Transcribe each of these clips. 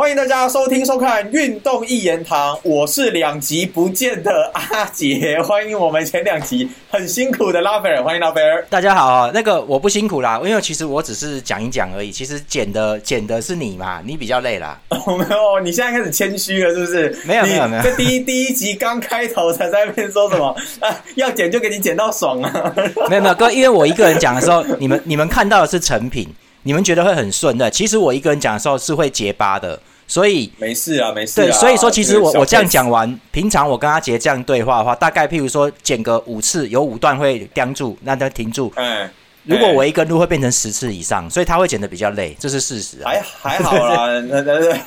欢迎大家收听收看《运动一言堂》，我是两集不见的阿杰，欢迎我们前两集很辛苦的拉斐尔，欢迎拉斐尔。大家好，那个我不辛苦啦，因为其实我只是讲一讲而已，其实剪的剪的是你嘛，你比较累啦。哦没有，你现在开始谦虚了，是不是？没有没有没有，这第一第一集刚开头才在那边说什么啊？要剪就给你剪到爽啊！没有没有哥，因为我一个人讲的时候，你们你们看到的是成品，你们觉得会很顺的，其实我一个人讲的时候是会结巴的。所以没事啊，没事。对，所以说其实我我这样讲完，平常我跟阿杰这样对话的话，大概譬如说剪个五次，有五段会僵住，那他停住。嗯。如果我一根路会变成十次以上，所以他会剪的比较累，这是事实。还还好啦，对对对。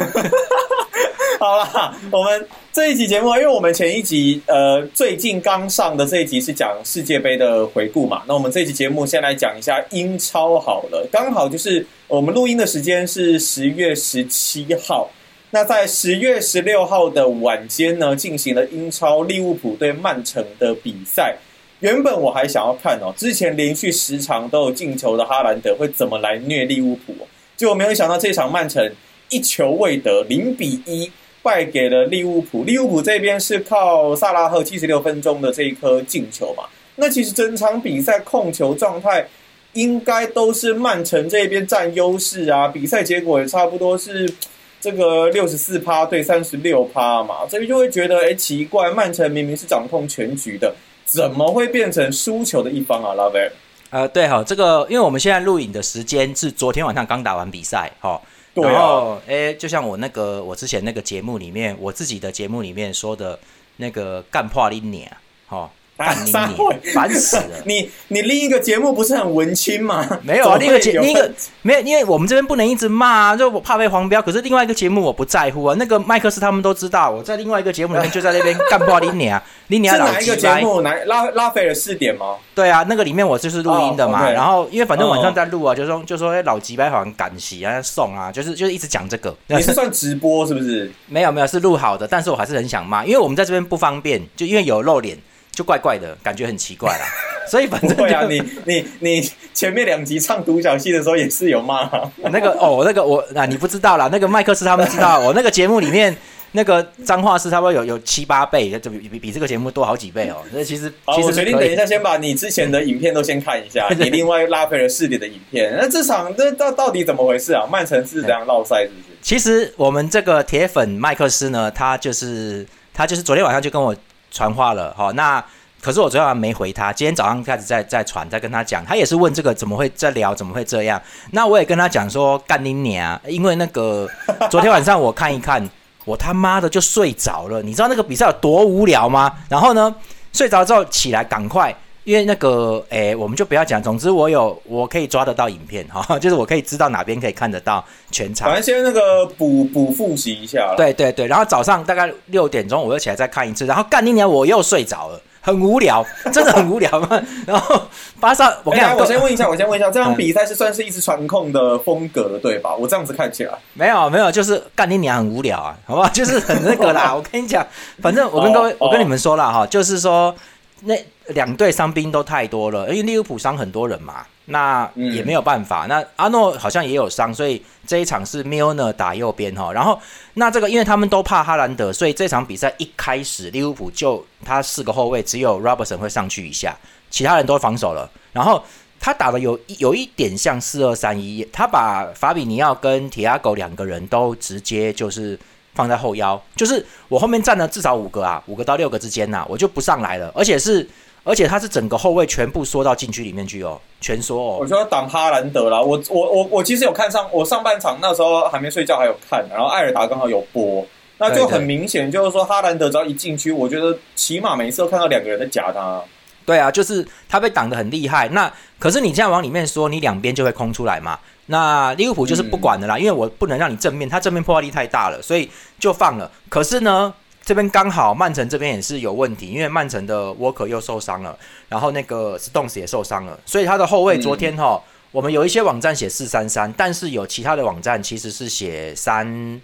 好了，我们这一集节目，因为我们前一集呃最近刚上的这一集是讲世界杯的回顾嘛，那我们这一集节目先来讲一下英超好了，刚好就是我们录音的时间是十月十七号，那在十月十六号的晚间呢，进行了英超利物浦对曼城的比赛。原本我还想要看哦，之前连续十场都有进球的哈兰德会怎么来虐利物浦，结果没有想到这场曼城一球未得，零比一。败给了利物浦，利物浦这边是靠萨拉赫七十六分钟的这一颗进球嘛？那其实整场比赛控球状态应该都是曼城这边占优势啊，比赛结果也差不多是这个六十四趴对三十六趴嘛，所以就会觉得哎奇怪，曼城明明是掌控全局的，怎么会变成输球的一方啊？拉贝尔，呃，对哈，这个因为我们现在录影的时间是昨天晚上刚打完比赛，哈。然后，哎，就像我那个我之前那个节目里面，我自己的节目里面说的那个干破林年，哈。干你烦死了！你你另一个节目不是很文青吗？没有啊，另一个节另一个没有，因为我们这边不能一直骂啊，就我怕被黄标。可是另外一个节目我不在乎啊，那个麦克斯他们都知道，我在另外一个节目里面就在那边干破林尼啊，林年哪一个节目？哪拉拉菲尔四点吗？对啊，那个里面我就是录音的嘛。然后因为反正晚上在录啊，就说就说哎老吉白好像赶集啊送啊，就是就是一直讲这个。你是算直播是不是？没有没有是录好的，但是我还是很想骂，因为我们在这边不方便，就因为有露脸。就怪怪的感觉很奇怪啦，所以反正对啊，你你你前面两集唱独角戏的时候也是有骂那个哦，那个我啊，你不知道啦，那个麦克斯他们知道，我 那个节目里面那个脏话是差不多有有七八倍，就比比比这个节目多好几倍哦。那其实其实决定等一下先把你之前的影片都先看一下，你另外拉回了试点的影片。那这场这到到底怎么回事啊？曼城是怎样落赛是不是？其实我们这个铁粉麦克斯呢，他就是他就是昨天晚上就跟我。传话了哈，那可是我昨天晚上没回他，今天早上开始在在传，在跟他讲，他也是问这个怎么会在聊，怎么会这样？那我也跟他讲说干你娘，因为那个 昨天晚上我看一看，我他妈的就睡着了，你知道那个比赛有多无聊吗？然后呢，睡着之后起来赶快。因为那个，诶，我们就不要讲。总之，我有我可以抓得到影片哈，就是我可以知道哪边可以看得到全场。反正先那个补补复习一下。对对对，然后早上大概六点钟，我又起来再看一次。然后干一年我又睡着了，很无聊，真的很无聊嘛。然后巴萨，我看我先问一下，我先问一下，这场比赛是算是一直传控的风格了对吧？我这样子看起来没有没有，就是干一年很无聊啊，好不好？就是很那个啦。我跟你讲，反正我跟各位，我跟你们说了哈，就是说那。两队伤兵都太多了，因为利物浦伤很多人嘛，那也没有办法。那阿诺好像也有伤，所以这一场是 Milner 打右边哈。然后那这个因为他们都怕哈兰德，所以这场比赛一开始利物浦就他四个后卫只有 Robertson 会上去一下，其他人都防守了。然后他打的有有一点像四二三一，他把法比尼奥跟铁阿狗两个人都直接就是。放在后腰，就是我后面站了至少五个啊，五个到六个之间呐，我就不上来了。而且是，而且他是整个后卫全部缩到禁区里面去哦，全缩哦。我说挡哈兰德啦，我我我我其实有看上，我上半场那时候还没睡觉还有看，然后艾尔达刚好有播，那就很明显就是说哈兰德只要一进区，我觉得起码每次都看到两个人在夹他。对啊，就是他被挡的很厉害。那可是你这样往里面说，你两边就会空出来嘛。那利物浦就是不管的啦，因为我不能让你正面，他正面破坏力太大了，所以就放了。可是呢，这边刚好曼城这边也是有问题，因为曼城的沃克又受伤了，然后那个 Stones 也受伤了，所以他的后卫昨天哈，我们有一些网站写四三三，但是有其他的网站其实是写三。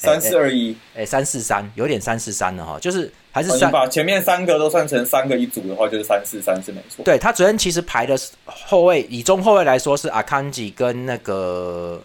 三四二一，哎，三四三，有点三四三了哈，就是还是三。把前面三个都算成三个一组的话，就是三四三是没错。对他昨天其实排的后卫，以中后卫来说是阿康吉跟那个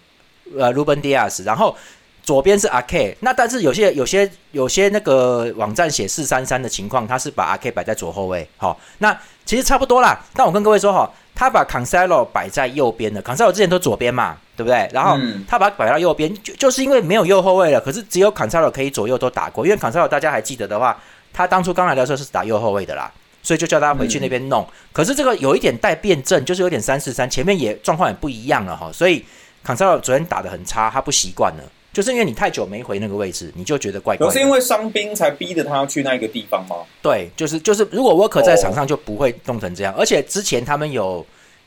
呃鲁本迪亚斯，然后左边是阿 K，那但是有些有些有些那个网站写四三三的情况，他是把阿 K 摆在左后卫，好，那其实差不多啦。但我跟各位说哈，他把 Cancelo 摆在右边的，Cancelo 之前都左边嘛，对不对？然后他把摆到右边，就就是因为没有右后卫了，可是只有 Cancelo 可以左右都打过，因为 Cancelo 大家还记得的话，他当初刚来的时候是打右后卫的啦，所以就叫他回去那边弄。可是这个有一点带变阵，就是有点三四三，前面也状况也不一样了哈，所以 Cancelo 昨天打的很差，他不习惯了。就是因为你太久没回那个位置，你就觉得怪怪。不是因为伤兵才逼着他要去那个地方吗？对，就是就是，如果沃克在场上就不会弄成这样。而且之前他们有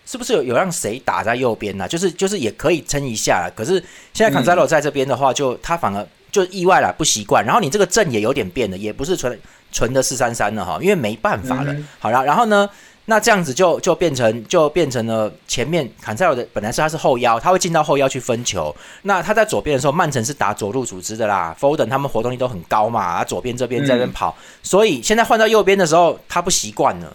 是不是有有让谁打在右边呢？就是就是也可以撑一下。可是现在坎塞洛在这边的话，就他反而就意外了，不习惯。然后你这个阵也有点变了，也不是纯纯的四三三了哈，因为没办法了。好了，然后呢？那这样子就就变成就变成了前面坎塞罗的本来是他是后腰，他会进到后腰去分球。那他在左边的时候，曼城是打左路组织的啦，Foden 他们活动力都很高嘛，他左边这边在那边跑，所以现在换到右边的时候，他不习惯了，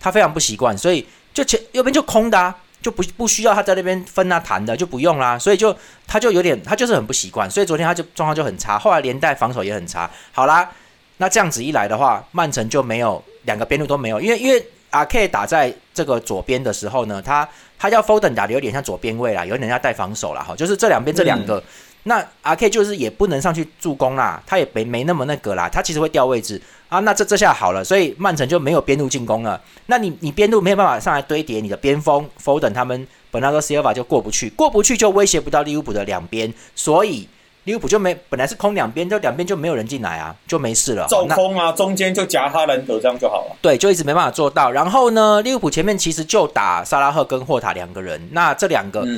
他非常不习惯，所以就前右边就空的，啊，就不不需要他在那边分啊弹的就不用啦，所以就他就有点他就是很不习惯，所以昨天他就状况就很差，后来连带防守也很差。好啦，那这样子一来的话，曼城就没有两个边路都没有，因为因为。阿 K 打在这个左边的时候呢，他他叫 Foden 打的有点像左边位啦，有点要带防守啦。哈，就是这两边这两个，那 R K 就是也不能上去助攻啦，他也没没那么那个啦，他其实会掉位置啊。那这这下好了，所以曼城就没有边路进攻了。那你你边路没有办法上来堆叠你的边锋 Foden 他们本拉多 Silva 就过不去，过不去就威胁不到利物浦的两边，所以。利物浦就没本来是空两边，就两边就没有人进来啊，就没事了。走空啊，中间就夹哈兰德这样就好了。对，就一直没办法做到。然后呢，利物浦前面其实就打萨拉赫跟霍塔两个人，那这两个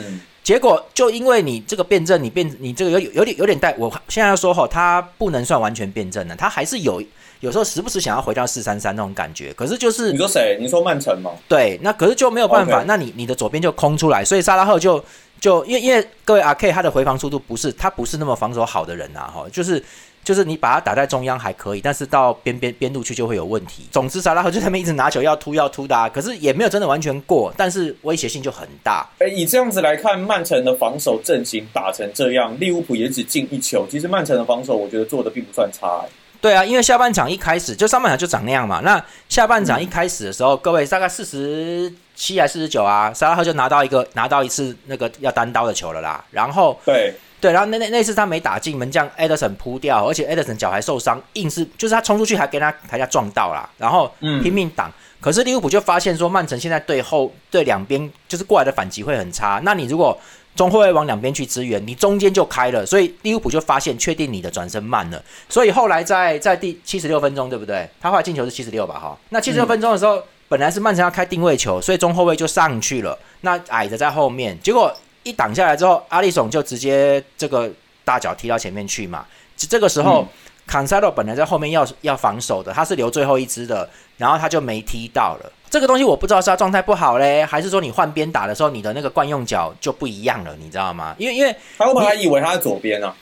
结果就因为你这个辩证，你变你这个有有点有点带。我现在要说哈，他不能算完全辩证的，他还是有有时候时不时想要回到四三三那种感觉。可是就是你说谁？你说曼城吗？对，那可是就没有办法，那你你的左边就空出来，所以萨拉赫就。就因为因为各位阿 K 他的回防速度不是他不是那么防守好的人呐哈，就是就是你把它打在中央还可以，但是到边边边路去就会有问题。总之，萨拉赫就他们一直拿球要突要突的，啊可是也没有真的完全过，但是威胁性就很大。哎，以这样子来看，曼城的防守阵型打成这样，利物浦也只进一球。其实曼城的防守我觉得做的并不算差。对啊，因为下半场一开始就上半场就长那样嘛。那下半场一开始的时候，各位大概四十七还四十九啊，萨拉赫就拿到一个拿到一次那个要单刀的球了啦。然后对对，然后那那那次他没打进门将艾德森扑掉，而且 Edison 脚还受伤，硬是就是他冲出去还跟他台下撞到啦，然后拼命挡。可是利物浦就发现说，曼城现在对后对两边就是过来的反击会很差。那你如果中后卫往两边去支援，你中间就开了，所以利物浦就发现确定你的转身慢了，所以后来在在第七十六分钟，对不对？他后来进球是七十六吧？哈，那七十六分钟的时候，本来是曼城要开定位球，所以中后卫就上去了，那矮的在后面，结果一挡下来之后，阿里松就直接这个大脚踢到前面去嘛。这个时候，坎塞洛本来在后面要要防守的，他是留最后一支的，然后他就没踢到了。这个东西我不知道是他状态不好嘞，还是说你换边打的时候，你的那个惯用脚就不一样了，你知道吗？因为因为他以为他在左边呢？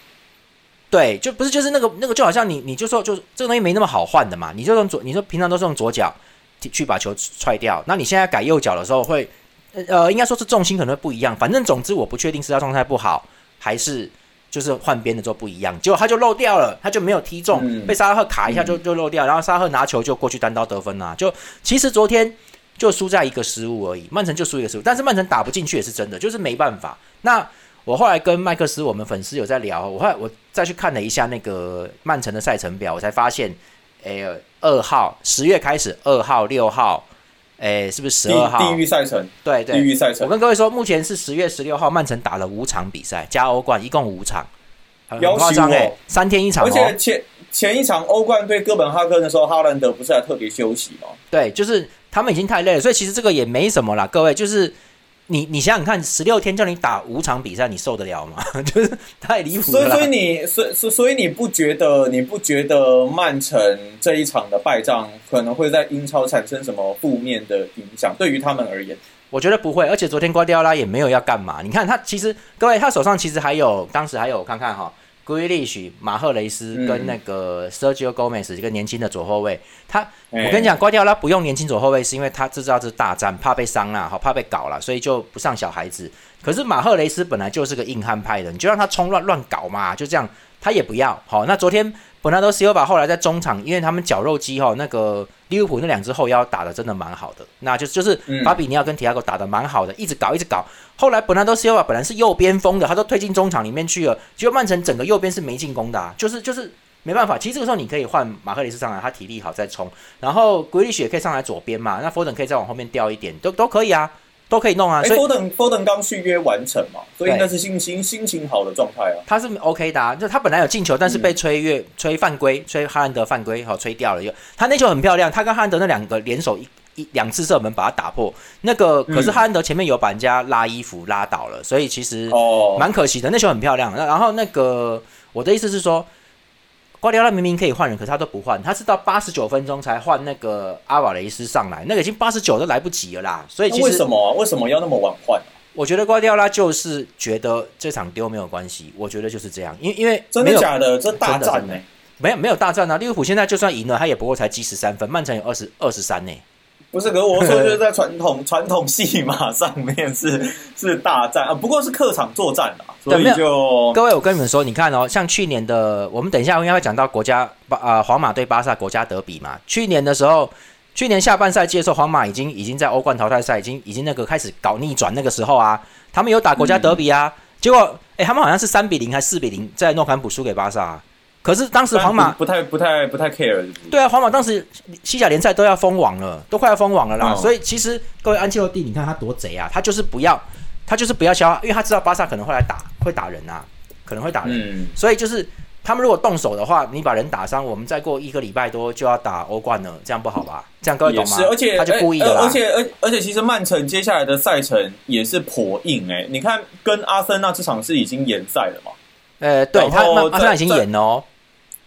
对，就不是就是那个那个就好像你你就说就这个东西没那么好换的嘛，你就用左，你说平常都是用左脚去把球踹掉，那你现在改右脚的时候会呃，应该说是重心可能会不一样，反正总之我不确定是他状态不好还是。就是换边的时候不一样，结果他就漏掉了，他就没有踢中，被沙拉赫卡一下就就漏掉，然后沙拉赫拿球就过去单刀得分啦。就其实昨天就输在一个失误而已，曼城就输一个失误，但是曼城打不进去也是真的，就是没办法。那我后来跟麦克斯我们粉丝有在聊，我后来我再去看了一下那个曼城的赛程表，我才发现，哎，二号十月开始，二号六号。哎，是不是十二号？地狱赛程，对对，地狱赛程。我跟各位说，目前是十月十六号，曼城打了五场比赛，加欧冠，一共五场，很夸张哎，三天一场。而且前前一场欧冠对哥本哈根的时候，哈兰德不是还特别休息吗？对，就是他们已经太累了，所以其实这个也没什么啦，各位就是。你你想想看，十六天叫你打五场比赛，你受得了吗？就是太离谱了。所以所以你所所所以你不觉得你不觉得曼城这一场的败仗可能会在英超产生什么负面的影响？对于他们而言，我觉得不会。而且昨天瓜迪奥拉也没有要干嘛。你看他其实各位他手上其实还有当时还有看看哈 r e l i s h 马赫雷斯跟那个 Sergio Gomez 一个年轻的左后卫。他，我跟你讲，瓜迪奥拉不用年轻左后卫，是因为他知道这是大战，怕被伤了，好怕被搞了，所以就不上小孩子。可是马赫雷斯本来就是个硬汉派的，你就让他冲乱乱搞嘛，就这样，他也不要。好，那昨天。本纳多西欧巴后来在中场，因为他们绞肉机哈，那个利物浦那两只后腰打的真的蛮好的，那就就是法比尼奥跟提亚戈打的蛮好的，一直搞一直搞。后来本纳多西欧巴本来是右边锋的，他都推进中场里面去了，结果曼城整个右边是没进攻的，就是就是没办法。其实这个时候你可以换马克里斯上来，他体力好再冲，然后格里雪可以上来左边嘛，那福登可以再往后面调一点，都都可以啊。都可以弄啊！哎，波登波登刚续约完成嘛，所以应该是心情心情好的状态啊。他是 OK 的，啊，就他本来有进球，但是被吹越吹犯规，吹哈兰德犯规，好吹掉了。又他那球很漂亮，他跟哈兰德那两个联手一一两次射门把他打破。那个可是哈兰德前面有把人家拉衣服拉倒了，所以其实哦蛮可惜的。那球很漂亮。然后那个我的意思是说。瓜迪奥拉明明可以换人，可是他都不换，他是到八十九分钟才换那个阿瓦雷斯上来，那个已经八十九都来不及了啦。所以其实为什么为什么要那么晚换？我觉得瓜迪奥拉就是觉得这场丢没有关系，我觉得就是这样，因为因为真的假的？这大战呢？没有没有大战啊！利物浦现在就算赢了，他也不过才积十三分，曼城有二十二十三呢。不是，可是我说就是在传统传统戏码上面是 是大战啊，不过是客场作战啊，所以就各位，我跟你们说，你看哦，像去年的，我们等一下应该会讲到国家巴啊皇马对巴萨国家德比嘛。去年的时候，去年下半赛季的时候，皇马已经已经在欧冠淘汰赛已经已经那个开始搞逆转，那个时候啊，他们有打国家德比啊，结果哎，他们好像是三比零还是四比零在诺坎普输给巴萨。可是当时皇马不太不太不太 care，对啊，皇马当时西甲联赛都要封网了，都快要封网了啦。所以其实各位安切洛蒂，你看他多贼啊，他就是不要，他就是不要消，因为他知道巴萨可能会来打，会打人啊，可能会打人。所以就是他们如果动手的话，你把人打伤，我们再过一个礼拜多就要打欧冠了，这样不好吧？这样各位懂吗？而且他就故意的而且而而且其实曼城接下来的赛程也是颇硬哎，你看跟阿森纳这场是已经延赛了嘛？呃，对他阿森纳已经延哦。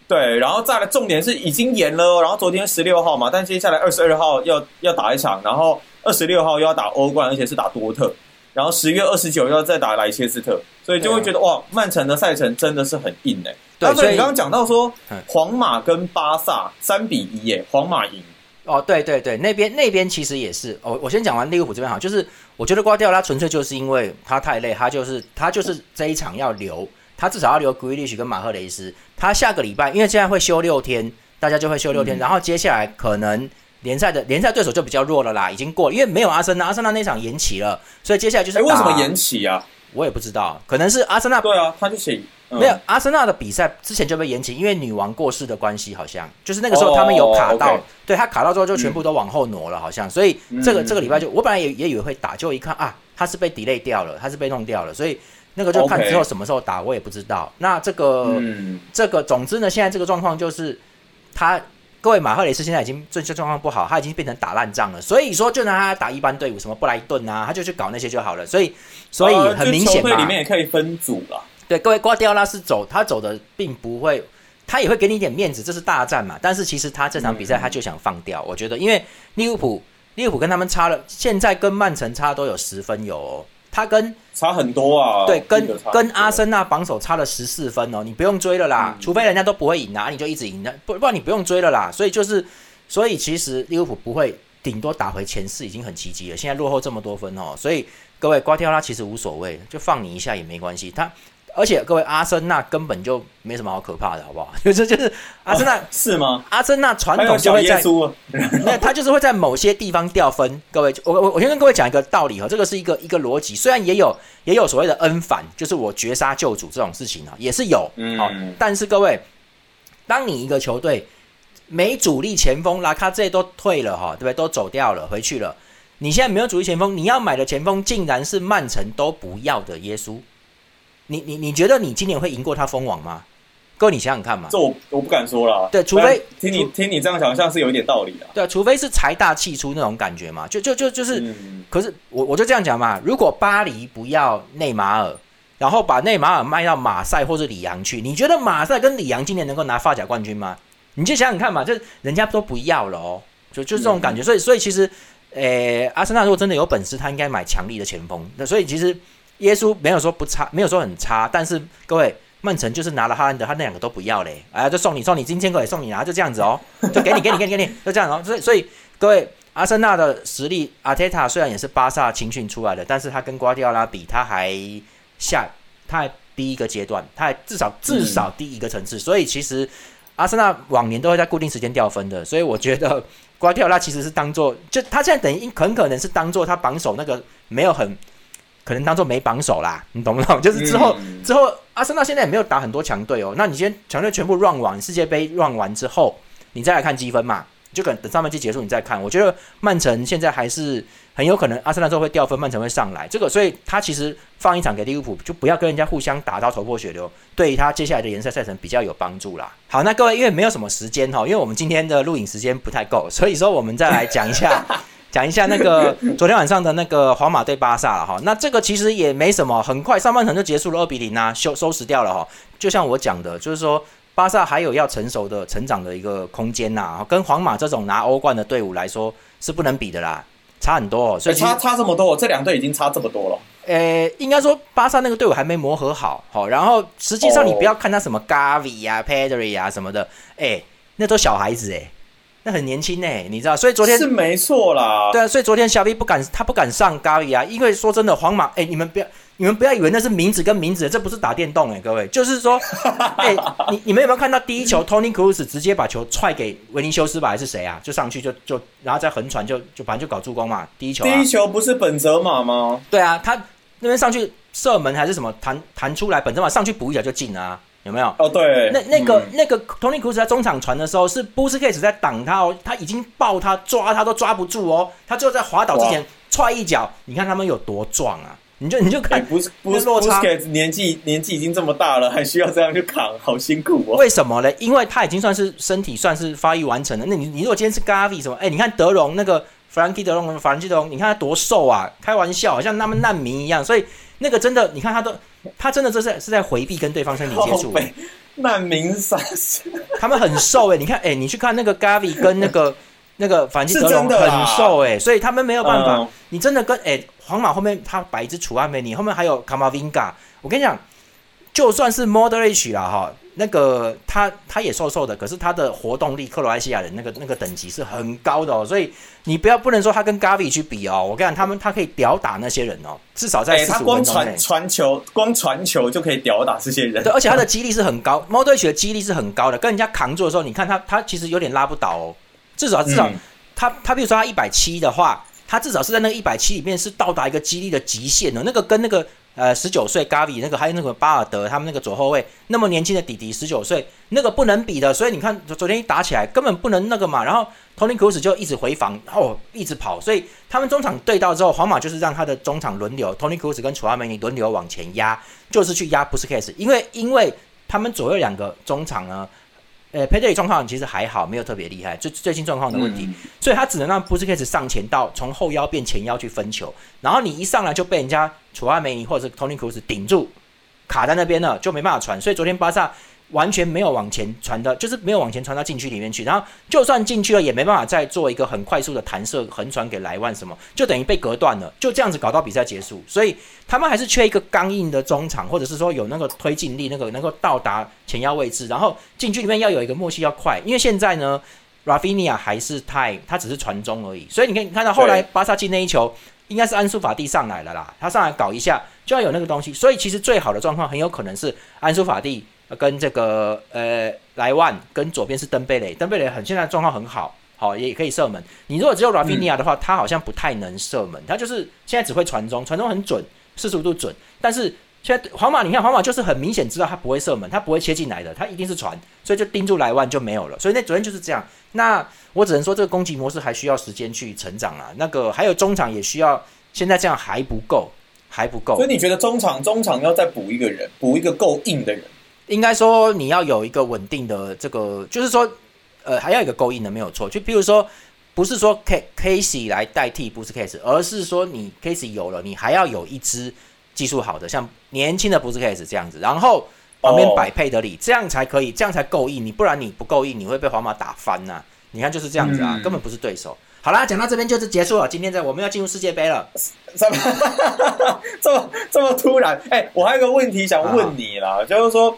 对，然后再来重点是已经延了，然后昨天十六号嘛，但接下来二十二号要要打一场，然后二十六号又要打欧冠，而且是打多特，然后十月二十九又要再打莱切斯特，所以就会觉得哇，曼城的赛程真的是很硬哎。对，所以你刚刚讲到说，皇马跟巴萨三比一耶，皇马赢。哦，对对对，那边那边其实也是。哦，我先讲完利物浦这边好，就是我觉得瓜迪奥拉纯粹就是因为他太累，他就是他就是这一场要留。他至少要留 Grealish 跟马赫雷斯。他下个礼拜，因为现在会休六天，大家就会休六天。然后接下来可能联赛的联赛对手就比较弱了啦，已经过了，因为没有阿森纳，阿森纳那场延期了，所以接下来就是为什么延期啊？我也不知道，可能是阿森纳对啊，他就写没有阿森纳的比赛之前就被延期，因为女王过世的关系，好像就是那个时候他们有卡到，对他卡到之后就全部都往后挪了，好像。所以这个这个礼拜就我本来也也以为会打，就一看啊，他是被 delay 掉了，他是被弄掉了，所以。那个就看之后什么时候打，我也不知道。那这个，这个，总之呢，现在这个状况就是，他各位马赫雷斯现在已经这些状况不好，他已经变成打烂仗了。所以说，就拿他打一般队伍，什么布莱顿啊，他就去搞那些就好了。所以，所以很明显嘛，里面也可以分组了。对，各位瓜迪奥拉是走，他走的并不会，他也会给你一点面子，这是大战嘛。但是其实他这场比赛他就想放掉，我觉得，因为利物浦，利物浦跟他们差了，现在跟曼城差都有十分有。他跟差很多啊，对，跟跟阿森纳榜首差了十四分哦，你不用追了啦，除非人家都不会赢啊，你就一直赢的，不不然你不用追了啦。所以就是，所以其实利物浦不会顶多打回前四已经很奇迹了，现在落后这么多分哦，所以各位瓜迪奥拉其实无所谓，就放你一下也没关系，他。而且各位，阿森纳根本就没什么好可怕的，好不好？就是就是阿森纳是吗？阿森纳传统就会在，那他就是会在某些地方掉分。各位，我我我先跟各位讲一个道理哈，这个是一个一个逻辑。虽然也有也有所谓的恩反，就是我绝杀救主这种事情啊，也是有。好，但是各位，当你一个球队没主力前锋，拉卡这都退了哈，对不对？都走掉了，回去了。你现在没有主力前锋，你要买的前锋竟然是曼城都不要的耶稣。你你你觉得你今年会赢过他封王吗？各位，你想想看嘛。这我我不敢说了。对，除非听你听你这样想像是有一点道理的。对，除非是财大气粗那种感觉嘛。就就就就是，可是我我就这样讲嘛。如果巴黎不要内马尔，然后把内马尔卖到马赛或者里昂去，你觉得马赛跟里昂今年能够拿发甲冠军吗？你就想想看嘛，就人家都不要了哦，就就这种感觉。所以所以其实，诶，阿森纳如果真的有本事，他应该买强力的前锋。那所以其实。耶稣没有说不差，没有说很差，但是各位曼城就是拿了哈兰德，他那两个都不要嘞，哎，就送你送你，今天可以送你啊，就这样子哦，就给你给你给你给你，就这样哦。所以所以各位，阿森纳的实力，阿泰塔虽然也是巴萨青训出来的，但是他跟瓜迪奥拉比，他还下他还低一个阶段，他还至少至少低一个层次。所以其实阿森纳往年都会在固定时间掉分的，所以我觉得瓜迪奥拉其实是当做，就他现在等于很可能是当做他榜首那个没有很。可能当做没榜首啦，你懂不懂？就是之后之后，阿森纳现在也没有打很多强队哦。那你先强队全部 run 完世界杯 run 完之后，你再来看积分嘛，就可能等上半季结束你再看。我觉得曼城现在还是很有可能，阿森纳之后会掉分，曼城会上来。这个，所以他其实放一场给利物浦，就不要跟人家互相打到头破血流，对于他接下来的联赛赛程比较有帮助啦。好，那各位因为没有什么时间哈，因为我们今天的录影时间不太够，所以说我们再来讲一下。讲一下那个 昨天晚上的那个皇马对巴萨了哈，那这个其实也没什么，很快上半场就结束了，二比零啊，收收拾掉了哈。就像我讲的，就是说巴萨还有要成熟的成长的一个空间呐，跟皇马这种拿欧冠的队伍来说是不能比的啦，差很多。所以差差这么多，这两队已经差这么多了。呃，应该说巴萨那个队伍还没磨合好，好，然后实际上你不要看他什么 Gavi 呀、Pedri 啊什么的，哎，那都小孩子哎。那很年轻呢，你知道，所以昨天是没错啦。对啊，所以昨天小 V 不敢，他不敢上咖喱啊，因为说真的，皇马，哎，你们不要，你们不要以为那是名字跟名字，这不是打电动哎，各位，就是说，哎，你你们有没有看到第一球，Tony Cruz 直接把球踹给维尼修斯吧，还是谁啊？就上去就就，然后再横传，就就反正就搞助攻嘛。第一球，第一球不是本泽马吗？对啊，他那边上去射门还是什么弹弹出来，本泽马上去补一脚就进啊。有没有？哦，对，那那个那个 Tony Cruz 在中场传的时候，是 Busquets 在挡他哦，他已经抱他抓他都抓不住哦，他最后在滑倒之前踹一脚，你看他们有多壮啊！你就你就看，不是不是 Busquets 年纪年纪已经这么大了，还需要这样去扛，好辛苦哦。为什么呢？因为他已经算是身体算是发育完成了。那你你如果今天是 Gavi 什么？哎，你看德容那个 Frankie 德容，法兰基德容，你看他多瘦啊！开玩笑，好像他们难民一样。所以那个真的，你看他都。他真的这是是在回避跟对方身体接触，难民杀，他们很瘦哎，你看哎，你去看那个 Gavi 跟那个 那个反击德隆很瘦哎，所以他们没有办法。你真的跟哎皇马后面他摆一只楚阿梅尼，后面还有卡马 Vinga，我跟你讲，就算是 Moderate 了哈。那个他他也瘦瘦的，可是他的活动力，克罗埃西亚人那个那个等级是很高的哦，所以你不要不能说他跟 Gavi 去比哦，我跟你讲，他们他可以吊打那些人哦，至少在他光传传球，光传球就可以吊打这些人，对，而且他的肌力是很高，猫队血的肌力是很高的，跟人家扛住的时候，你看他他其实有点拉不倒哦，至少至少他他比如说他一百七的话，他至少是在那个一百七里面是到达一个肌力的极限的，那个跟那个。呃，十九岁 Gavi 那个，还有那个巴尔德，他们那个左后卫那么年轻的弟弟，十九岁，那个不能比的。所以你看，昨天一打起来，根本不能那个嘛。然后 Tony Cruz 就一直回防，哦，一直跑。所以他们中场对到之后，皇马就是让他的中场轮流，Tony Cruz 跟楚阿梅尼轮流往前压，就是去压不是 case，因为因为他们左右两个中场呢。呃，佩德里状况其实还好，没有特别厉害，最最近状况的问题，所以他只能让布斯克斯上前到从后腰变前腰去分球，然后你一上来就被人家楚阿梅尼或者是托尼库斯顶住，卡在那边了，就没办法传，所以昨天巴萨。完全没有往前传的，就是没有往前传到禁区里面去。然后就算进去了，也没办法再做一个很快速的弹射横传给莱万什么，就等于被隔断了。就这样子搞到比赛结束。所以他们还是缺一个刚硬的中场，或者是说有那个推进力，那个能够到达前腰位置。然后禁区里面要有一个默契要快，因为现在呢，Rafinha 还是太，他只是传中而已。所以你可以看到后来巴萨进那一球，应该是安苏法蒂上来了啦，他上来搞一下就要有那个东西。所以其实最好的状况很有可能是安苏法蒂。跟这个呃莱万跟左边是登贝雷，登贝雷很现在状况很好，好也可以射门。你如果只有拉菲尼亚的话，他好像不太能射门，他就是现在只会传中，传中很准，四十五度准。但是现在皇马，你看皇马就是很明显知道他不会射门，他不会切进来的，他一定是传，所以就盯住莱万就没有了。所以那昨天就是这样。那我只能说这个攻击模式还需要时间去成长啊。那个还有中场也需要，现在这样还不够，还不够。所以你觉得中场中场要再补一个人，补一个够硬的人？应该说你要有一个稳定的这个，就是说，呃，还要一个勾引的没有错。就比如说，不是说 K Casey 来代替不是 Case，而是说你 Casey 有了，你还要有一支技术好的，像年轻的不是 Case 这样子，然后旁边摆配的里，这样才可以，这样才够硬。你不然你不够硬，你会被皇马打翻呐。你看就是这样子啊，根本不是对手。好啦，讲到这边就是结束了。今天在我们要进入世界杯了，这么这么这么突然？哎，我还有个问题想问你啦，就是说。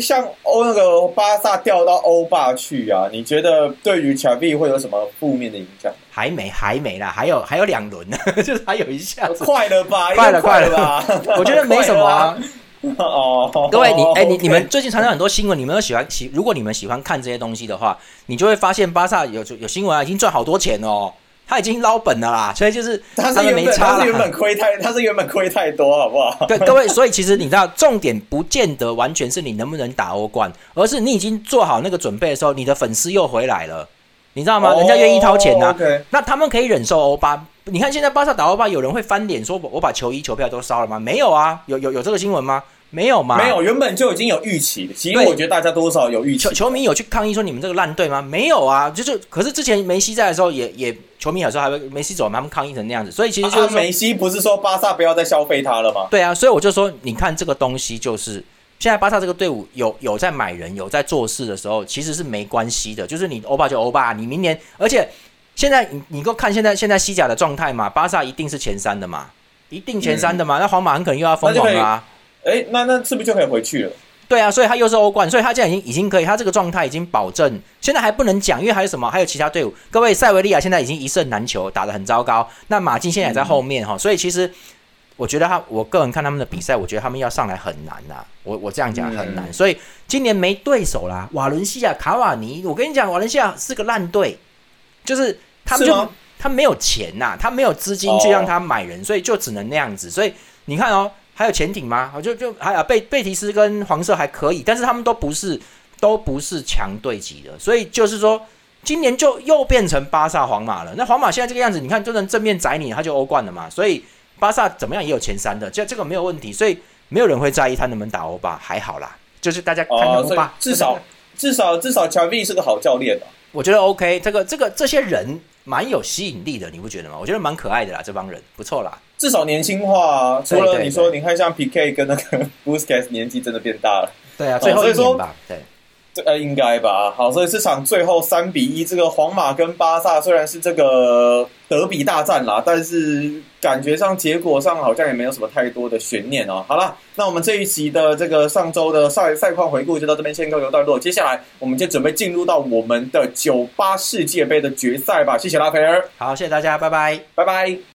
像欧那个巴萨调到欧霸去啊，你觉得对于乔比会有什么负面的影响？还没，还没啦，还有还有两轮呢，就是还有一下子 快了吧？快了，快了吧？我觉得没什么啊。哦，各位，你哎，你你们最近常常很多新闻，你们都喜欢喜，如果你们喜欢看这些东西的话，你就会发现巴萨有有新闻啊，已经赚好多钱哦。他已经捞本了啦，所以就是他是原本他是原本亏太 他是原本亏太多，好不好？对各位，所以其实你知道，重点不见得完全是你能不能打欧冠，而是你已经做好那个准备的时候，你的粉丝又回来了，你知道吗？人家愿意掏钱呐，那他们可以忍受欧巴。你看现在巴萨打欧巴，有人会翻脸说：“我我把球衣球票都烧了吗？”没有啊，有有有这个新闻吗？没有吗？没有，原本就已经有预期。其实我觉得大家多少有预期。球球迷有去抗议说你们这个烂队吗？没有啊，就是可是之前梅西在的时候，也也球迷有时候还会梅西走，他们抗议成那样子。所以其实就是梅西不是说巴萨不要再消费他了吗？对啊，所以我就说，你看这个东西，就是现在巴萨这个队伍有有在买人，有在做事的时候，其实是没关系的。就是你欧巴就欧巴，你明年，而且现在你你够看现在现在西甲的状态嘛？巴萨一定是前三的嘛？一定前三的嘛？那皇马很可能又要疯狂啦。哎，那那是不是就可以回去了？对啊，所以他又是欧冠，所以他现在已经已经可以，他这个状态已经保证。现在还不能讲，因为还有什么？还有其他队伍。各位，塞维利亚现在已经一胜难求，打得很糟糕。那马竞现在也在后面哈，所以其实我觉得他，我个人看他们的比赛，我觉得他们要上来很难呐。我我这样讲很难，所以今年没对手啦。瓦伦西亚、卡瓦尼，我跟你讲，瓦伦西亚是个烂队，就是他们就他没有钱呐，他没有资金去让他买人，所以就只能那样子。所以你看哦。还有潜艇吗？就就还有贝贝提斯跟黄色还可以，但是他们都不是都不是强队级的，所以就是说今年就又变成巴萨皇马了。那皇马现在这个样子，你看就能正面宰你，他就欧冠了嘛。所以巴萨怎么样也有前三的，这这个没有问题，所以没有人会在意他能不能打欧巴，还好啦。就是大家看看欧巴，至少至少至少乔比是个好教练的，我觉得 OK。这个这个这些人蛮有吸引力的，你不觉得吗？我觉得蛮可爱的啦，这帮人不错啦。至少年轻化，除了你说，你看像 P.K. 跟那个 Busquets 年纪真的变大了。对啊，最后一年吧，对，呃，应该吧。好，所以这场最后三比一，这个皇马跟巴萨虽然是这个德比大战啦，但是感觉上结果上好像也没有什么太多的悬念哦。好了，那我们这一集的这个上周的赛赛况回顾就到这边先告一段落，接下来我们就准备进入到我们的九八世界杯的决赛吧。谢谢拉斐尔，好，谢谢大家，拜拜，拜拜。